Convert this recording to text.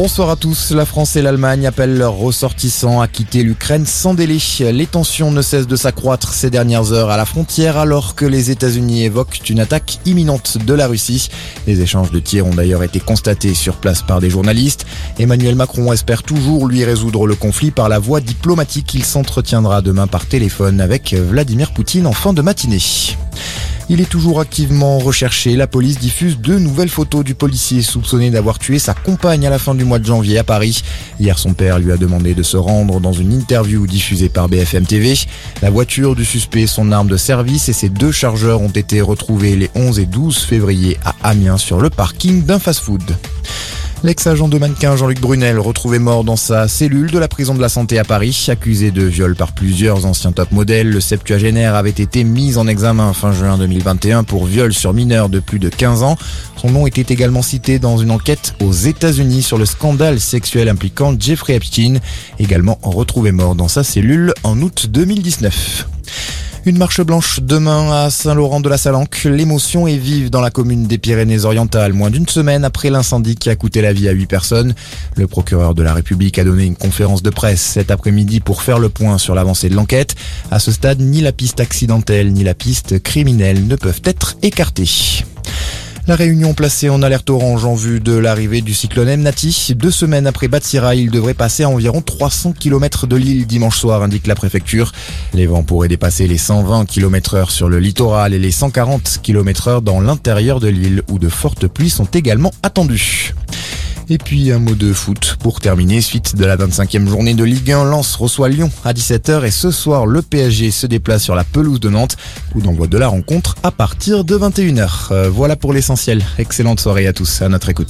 Bonsoir à tous. La France et l'Allemagne appellent leurs ressortissants à quitter l'Ukraine sans délai. Les tensions ne cessent de s'accroître ces dernières heures à la frontière alors que les États-Unis évoquent une attaque imminente de la Russie. Les échanges de tirs ont d'ailleurs été constatés sur place par des journalistes. Emmanuel Macron espère toujours lui résoudre le conflit par la voie diplomatique. Il s'entretiendra demain par téléphone avec Vladimir Poutine en fin de matinée. Il est toujours activement recherché. La police diffuse deux nouvelles photos du policier soupçonné d'avoir tué sa compagne à la fin du mois de janvier à Paris. Hier, son père lui a demandé de se rendre dans une interview diffusée par BFM TV. La voiture du suspect, son arme de service et ses deux chargeurs ont été retrouvés les 11 et 12 février à Amiens sur le parking d'un fast-food. L'ex-agent de mannequin Jean-Luc Brunel, retrouvé mort dans sa cellule de la prison de la santé à Paris, accusé de viol par plusieurs anciens top modèles, le septuagénaire avait été mis en examen fin juin 2021 pour viol sur mineur de plus de 15 ans. Son nom était également cité dans une enquête aux États-Unis sur le scandale sexuel impliquant Jeffrey Epstein, également retrouvé mort dans sa cellule en août 2019. Une marche blanche demain à Saint-Laurent de la Salanque. L'émotion est vive dans la commune des Pyrénées-Orientales, moins d'une semaine après l'incendie qui a coûté la vie à huit personnes. Le procureur de la République a donné une conférence de presse cet après-midi pour faire le point sur l'avancée de l'enquête. À ce stade, ni la piste accidentelle ni la piste criminelle ne peuvent être écartées. La Réunion placée en alerte orange en vue de l'arrivée du cyclone Mnati. Deux semaines après Batsira, il devrait passer à environ 300 km de l'île dimanche soir, indique la préfecture. Les vents pourraient dépasser les 120 km heure sur le littoral et les 140 km heure dans l'intérieur de l'île où de fortes pluies sont également attendues. Et puis un mot de foot pour terminer. Suite de la 25e journée de Ligue 1, Lens reçoit Lyon à 17h et ce soir le PSG se déplace sur la pelouse de Nantes. Coup d'envoi de la rencontre à partir de 21h. Euh, voilà pour l'essentiel. Excellente soirée à tous. À notre écoute.